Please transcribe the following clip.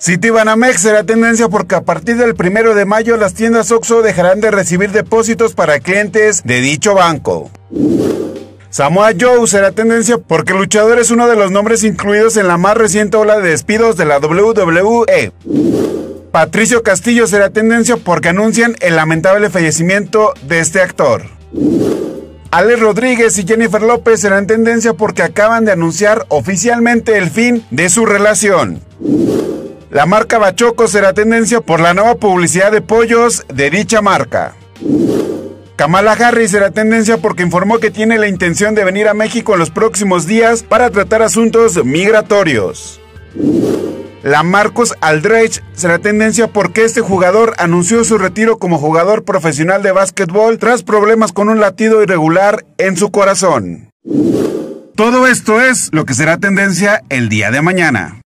Citibanamex será tendencia porque a partir del primero de mayo las tiendas OXO dejarán de recibir depósitos para clientes de dicho banco. Samoa Joe será tendencia porque el luchador es uno de los nombres incluidos en la más reciente ola de despidos de la WWE. Patricio Castillo será tendencia porque anuncian el lamentable fallecimiento de este actor. Alex Rodríguez y Jennifer López serán tendencia porque acaban de anunciar oficialmente el fin de su relación. La marca Bachoco será tendencia por la nueva publicidad de pollos de dicha marca. Kamala Harris será tendencia porque informó que tiene la intención de venir a México en los próximos días para tratar asuntos migratorios. La Marcos Aldrich será tendencia porque este jugador anunció su retiro como jugador profesional de básquetbol tras problemas con un latido irregular en su corazón. Todo esto es lo que será tendencia el día de mañana.